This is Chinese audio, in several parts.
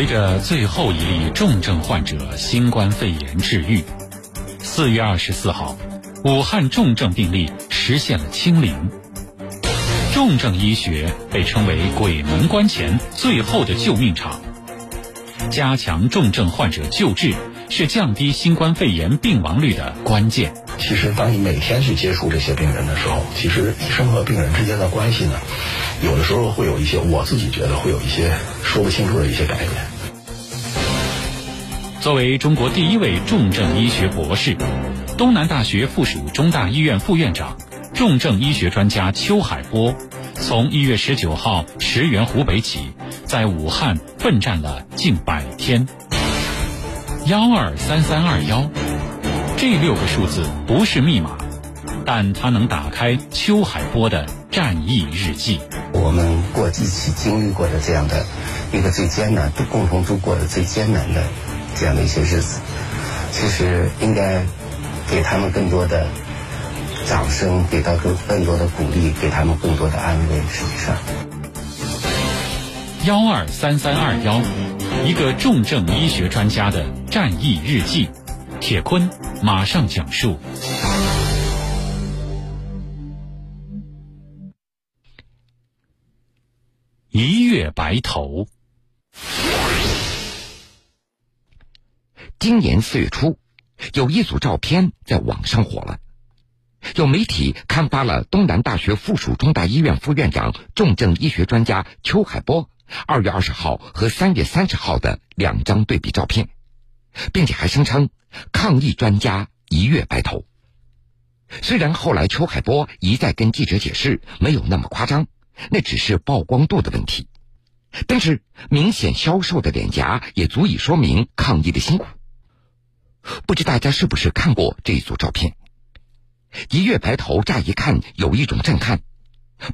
随着最后一例重症患者新冠肺炎治愈，四月二十四号，武汉重症病例实现了清零。重症医学被称为“鬼门关前最后的救命场”，加强重症患者救治是降低新冠肺炎病亡率的关键。其实，当你每天去接触这些病人的时候，其实医生和病人之间的关系呢，有的时候会有一些，我自己觉得会有一些说不清楚的一些改变。作为中国第一位重症医学博士，东南大学附属中大医院副院长、重症医学专家邱海波，从一月十九号驰援湖北起，在武汉奋战了近百天。幺二三三二幺。这六个数字不是密码，但它能打开邱海波的战役日记。我们过一起经历过的这样的一个最艰难、都共同度过的最艰难的这样的一些日子，其实应该给他们更多的掌声，给到更更多的鼓励，给他们更多的安慰。实际上，幺二三三二幺，一个重症医学专家的战役日记。铁坤马上讲述。一月白头。今年四月初，有一组照片在网上火了。有媒体刊发了东南大学附属中大医院副院长、重症医学专家邱海波二月二十号和三月三十号的两张对比照片。并且还声称抗疫专家一月白头。虽然后来邱海波一再跟记者解释没有那么夸张，那只是曝光度的问题，但是明显消瘦的脸颊也足以说明抗疫的辛苦。不知大家是不是看过这一组照片？一跃白头，乍一看有一种震撼，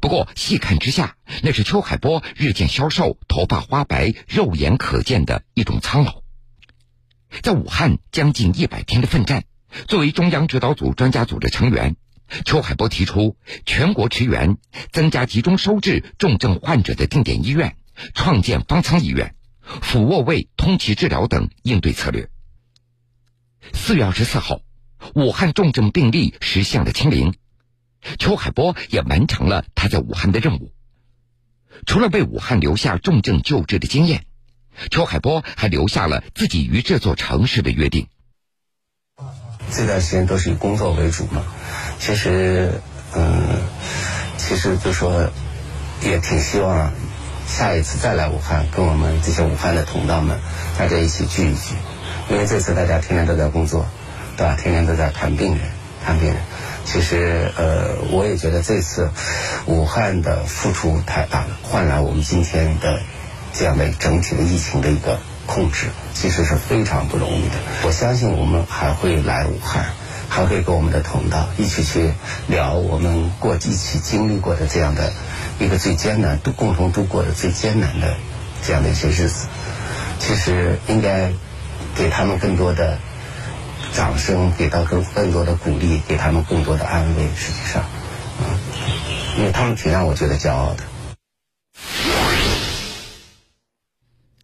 不过细看之下，那是邱海波日渐消瘦、头发花白、肉眼可见的一种苍老。在武汉将近一百天的奋战，作为中央指导组专家组的成员，邱海波提出全国驰援、增加集中收治重症患者的定点医院、创建方舱医院、俯卧位通气治疗等应对策略。四月二十四号，武汉重症病例实现了清零，邱海波也完成了他在武汉的任务。除了为武汉留下重症救治的经验。邱海波还留下了自己与这座城市的约定。这段时间都是以工作为主嘛，其实，嗯，其实就说，也挺希望下一次再来武汉，跟我们这些武汉的同道们大家一起聚一聚，因为这次大家天天都在工作，对吧？天天都在看病人，看病人。其实，呃，我也觉得这次武汉的付出太大了，换来我们今天的。这样的整体的疫情的一个控制，其实是非常不容易的。我相信我们还会来武汉，还会跟我们的同道一起去聊我们过一起经历过的这样的一个最艰难、都共同度过的最艰难的这样的一些日子。其实应该给他们更多的掌声，给到更更多的鼓励，给他们更多的安慰。实际上，嗯，因为他们挺让我觉得骄傲的。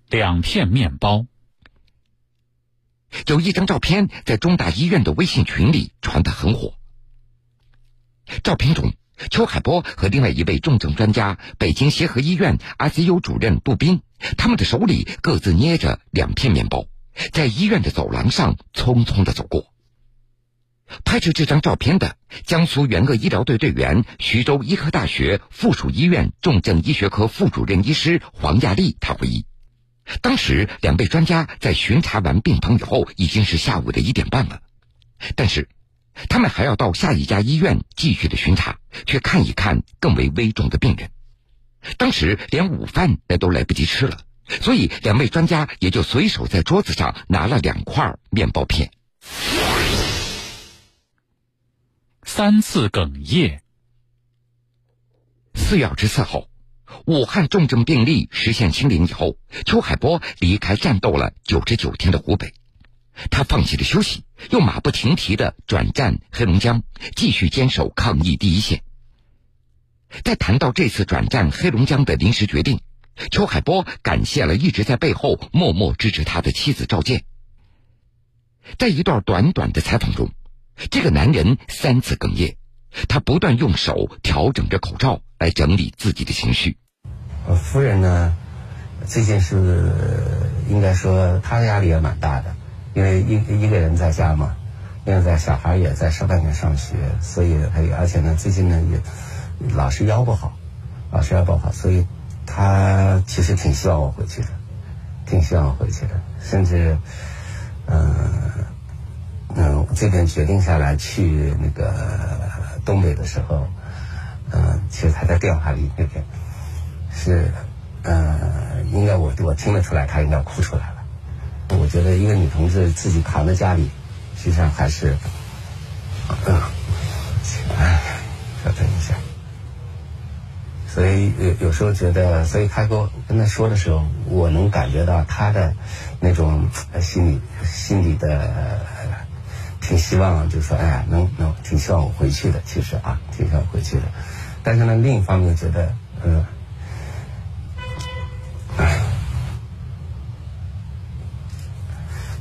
两片面包，有一张照片在中大医院的微信群里传得很火。照片中，邱海波和另外一位重症专家、北京协和医院 ICU 主任杜斌，他们的手里各自捏着两片面包，在医院的走廊上匆匆的走过。拍摄这张照片的江苏援鄂医疗队队员、徐州医科大学附属医院重症医学科副主任医师黄亚丽，他回忆。当时两位专家在巡查完病房以后，已经是下午的一点半了。但是，他们还要到下一家医院继续的巡查，去看一看更为危重的病人。当时连午饭那都来不及吃了，所以两位专家也就随手在桌子上拿了两块面包片。三次哽咽。四月二十四号。武汉重症病例实现清零以后，邱海波离开战斗了九十九天的湖北，他放弃了休息，又马不停蹄的转战黑龙江，继续坚守抗疫第一线。在谈到这次转战黑龙江的临时决定，邱海波感谢了一直在背后默默支持他的妻子赵健。在一段短短的采访中，这个男人三次哽咽，他不断用手调整着口罩来整理自己的情绪。我夫人呢，最近是应该说她压力也蛮大的，因为一一个人在家嘛，现在小孩也在上半年上学，所以还而且呢，最近呢也老是腰不好，老是腰不好，所以她其实挺希望我回去的，挺希望我回去的，甚至嗯嗯这边决定下来去那个东北的时候，嗯，其实她在电话里那边。是，呃，应该我我听得出来，她应该哭出来了。我觉得一个女同志自己扛在家里，实际上还是，嗯，哎，稍等一下。所以有有时候觉得，所以他跟我跟他说的时候，我能感觉到他的那种心里心里的挺希望，就说，哎呀，能能挺希望我回去的。其实啊，挺希望回去的。但是呢，另一方面觉得，嗯。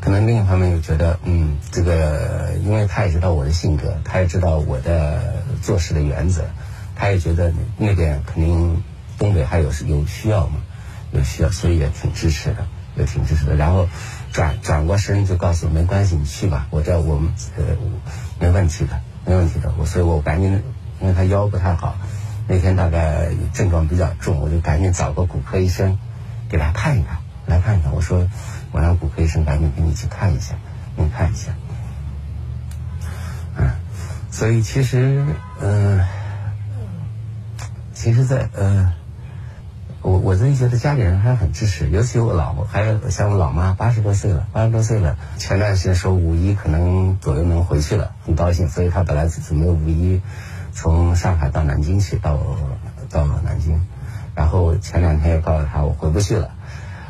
可能另一方面又觉得，嗯，这个，因为他也知道我的性格，他也知道我的做事的原则，他也觉得那边肯定东北还有有需要嘛，有需要，所以也挺支持的，也挺支持的。然后转转过身就告诉我，没关系，你去吧，我这我们呃没问题的，没问题的。我所以我赶紧，因为他腰不太好，那天大概症状比较重，我就赶紧找个骨科医生给他看一看，来看一看。我说。我让骨科医生赶紧给你去看一下，给你看一下。嗯，所以其实，嗯，其实，在呃，我我自己觉得家里人还很支持，尤其我老婆，还有像我老妈，八十多岁了，八十多岁了。前段时间说五一可能左右能回去了，很高兴。所以她本来准备五一从上海到南京去，到到南京，然后前两天又告诉她我回不去了。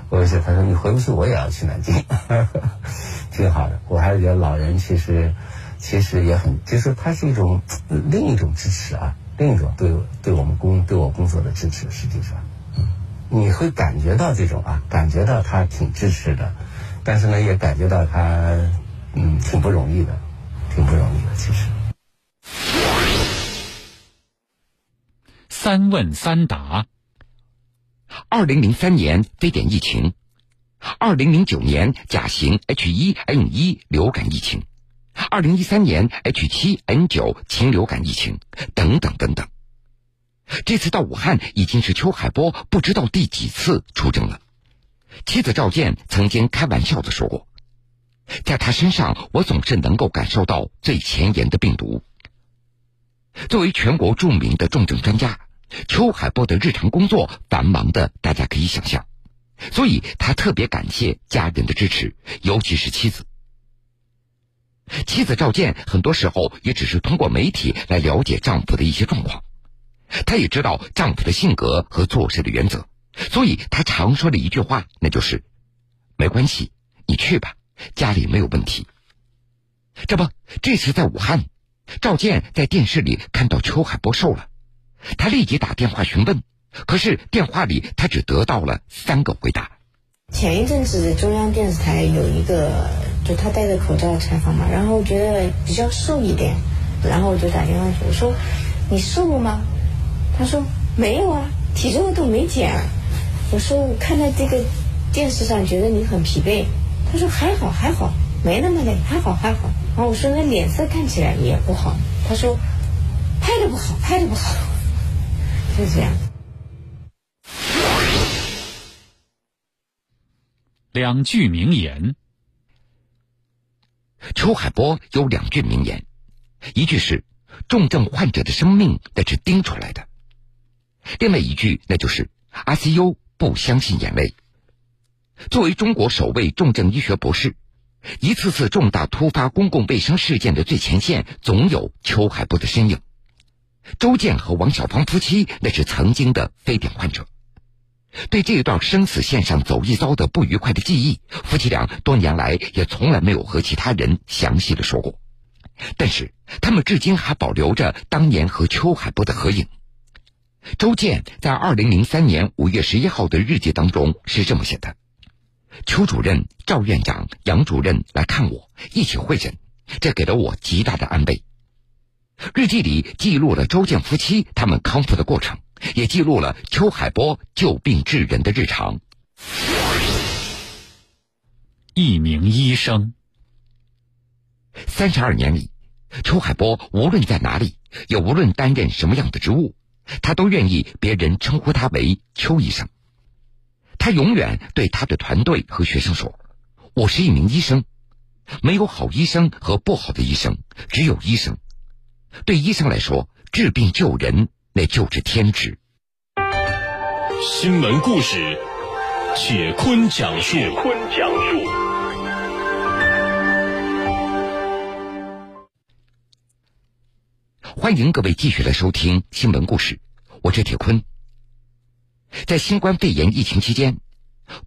我说：“他说你回不去，我也要去南京，挺好的。我还是觉得老人其实，其实也很，就是他是一种另一种支持啊，另一种对对我们工对我工作的支持。实际上，你会感觉到这种啊，感觉到他挺支持的，但是呢，也感觉到他嗯挺不容易的，挺不容易的。其实，三问三答。”二零零三年非典疫情，二零零九年甲型 H1N1 流感疫情，二零一三年 H7N9 禽流感疫情，等等等等。这次到武汉已经是邱海波不知道第几次出征了。妻子赵健曾经开玩笑的说过，在他身上我总是能够感受到最前沿的病毒。作为全国著名的重症专家。邱海波的日常工作繁忙的，大家可以想象，所以他特别感谢家人的支持，尤其是妻子。妻子赵健很多时候也只是通过媒体来了解丈夫的一些状况，她也知道丈夫的性格和做事的原则，所以她常说的一句话，那就是：“没关系，你去吧，家里没有问题。”这不，这次在武汉，赵健在电视里看到邱海波瘦了。他立即打电话询问，可是电话里他只得到了三个回答。前一阵子中央电视台有一个，就他戴着口罩采访嘛，然后觉得比较瘦一点，然后我就打电话去，我说：“你瘦了吗？”他说：“没有啊，体重都没减。”我说：“我看到这个电视上觉得你很疲惫。”他说：“还好还好，没那么累，还好还好。”然后我说：“那脸色看起来也不好。”他说：“拍的不好，拍的不好。”就这样。两句名言。邱海波有两句名言，一句是“重症患者的生命那是盯出来的”，另外一句那就是 “ICU 不相信眼泪”。作为中国首位重症医学博士，一次次重大突发公共卫生事件的最前线，总有邱海波的身影。周健和王小芳夫妻那是曾经的非典患者，对这一段生死线上走一遭的不愉快的记忆，夫妻俩多年来也从来没有和其他人详细的说过。但是他们至今还保留着当年和邱海波的合影。周建在二零零三年五月十一号的日记当中是这么写的：“邱主任、赵院长、杨主任来看我，一起会诊，这给了我极大的安慰。”日记里记录了周建夫妻他们康复的过程，也记录了邱海波救病治人的日常。一名医生，三十二年里，邱海波无论在哪里，也无论担任什么样的职务，他都愿意别人称呼他为邱医生。他永远对他的团队和学生说：“我是一名医生，没有好医生和不好的医生，只有医生。对医生来说，治病救人那就是天职。”新闻故事，铁坤讲述。铁坤讲述。欢迎各位继续来收听新闻故事，我是铁坤。在新冠肺炎疫情期间，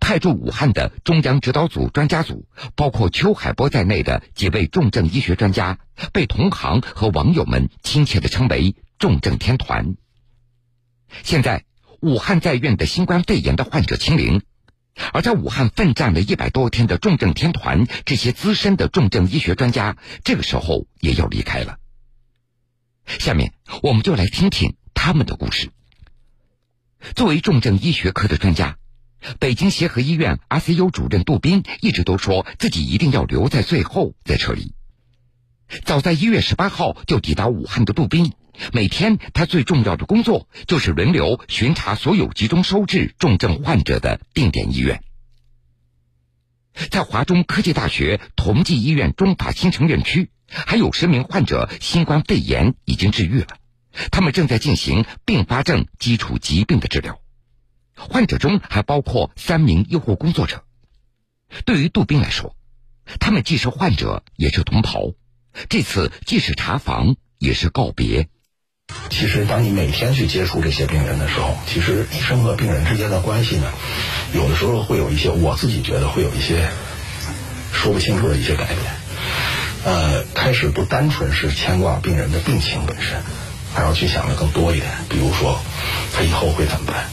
派驻武汉的中央指导组专家组，包括邱海波在内的几位重症医学专家，被同行和网友们亲切的称为“重症天团”。现在，武汉在院的新冠肺炎的患者清零，而在武汉奋战了一百多天的重症天团，这些资深的重症医学专家，这个时候也要离开了。下面我们就来听听他们的故事。作为重症医学科的专家，北京协和医院 ICU 主任杜斌一直都说自己一定要留在最后再撤离。早在一月十八号就抵达武汉的杜斌，每天他最重要的工作就是轮流巡查所有集中收治重症患者的定点医院。在华中科技大学同济医院中法新城院区。还有十名患者新冠肺炎已经治愈了，他们正在进行并发症基础疾病的治疗。患者中还包括三名医护工作者。对于杜斌来说，他们既是患者，也是同袍。这次既是查房，也是告别。其实，当你每天去接触这些病人的时候，其实医生和病人之间的关系呢，有的时候会有一些，我自己觉得会有一些说不清楚的一些改变。呃，开始不单纯是牵挂病人的病情本身，还要去想的更多一点。比如说，他以后会怎么办？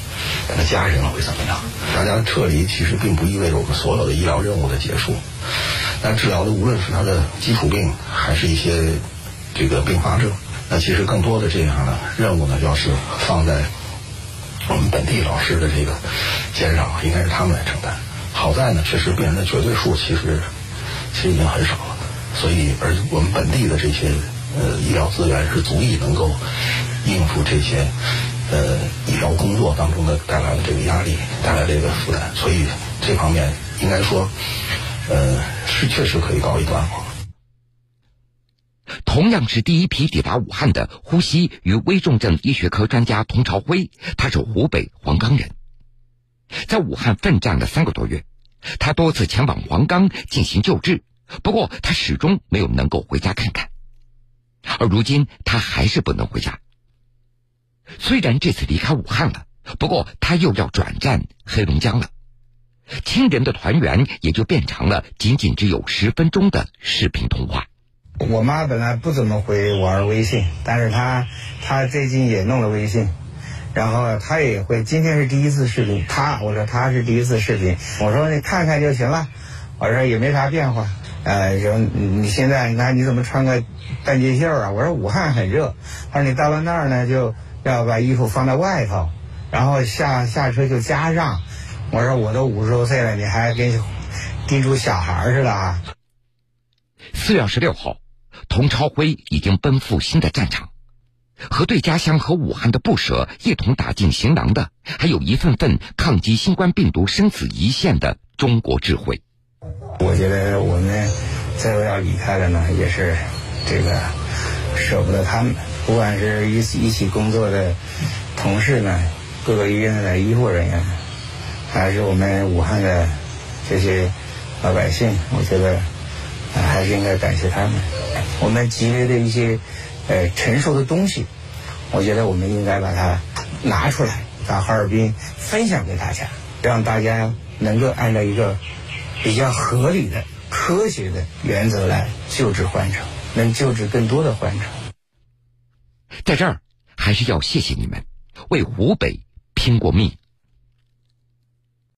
他的家人会怎么样？大家撤离其实并不意味着我们所有的医疗任务的结束。那治疗的无论是他的基础病，还是一些这个并发症，那其实更多的这样的任务呢，要是放在我们本地老师的这个肩上，应该是他们来承担。好在呢，确实病人的绝对数其实其实已经很少了。所以，而我们本地的这些呃医疗资源是足以能够应付这些呃医疗工作当中的带来的这个压力，带来这个负担。所以这方面应该说，呃，是确实可以告一段落。同样是第一批抵达武汉的呼吸与危重症医学科专家童朝辉，他是湖北黄冈人，在武汉奋战了三个多月，他多次前往黄冈进行救治。不过，他始终没有能够回家看看，而如今他还是不能回家。虽然这次离开武汉了，不过他又要转战黑龙江了，亲人的团圆也就变成了仅仅只有十分钟的视频通话。我妈本来不怎么回我微信，但是她她最近也弄了微信，然后她也会。今天是第一次视频，她我说她是第一次视频，我说你看看就行了，我说也没啥变化。呃，说你现在你看你怎么穿个半截袖啊？我说武汉很热，他说你到了那儿呢，就要把衣服放在外头，然后下下车就加上。我说我都五十多岁了，你还跟叮嘱小孩似的啊？四月二十六号，童超辉已经奔赴新的战场，和对家乡和武汉的不舍一同打进行囊的，还有一份份抗击新冠病毒生死一线的中国智慧。我觉得我们最后要离开了呢，也是这个舍不得他们。不管是一起一起工作的同事呢，各个医院的医护人员，还是我们武汉的这些老百姓，我觉得还是应该感谢他们。我们积累的一些呃成熟的东西，我觉得我们应该把它拿出来，到哈尔滨分享给大家，让大家能够按照一个。比较合理的、科学的原则来救治患者，能救治更多的患者。在这儿，还是要谢谢你们，为湖北拼过命。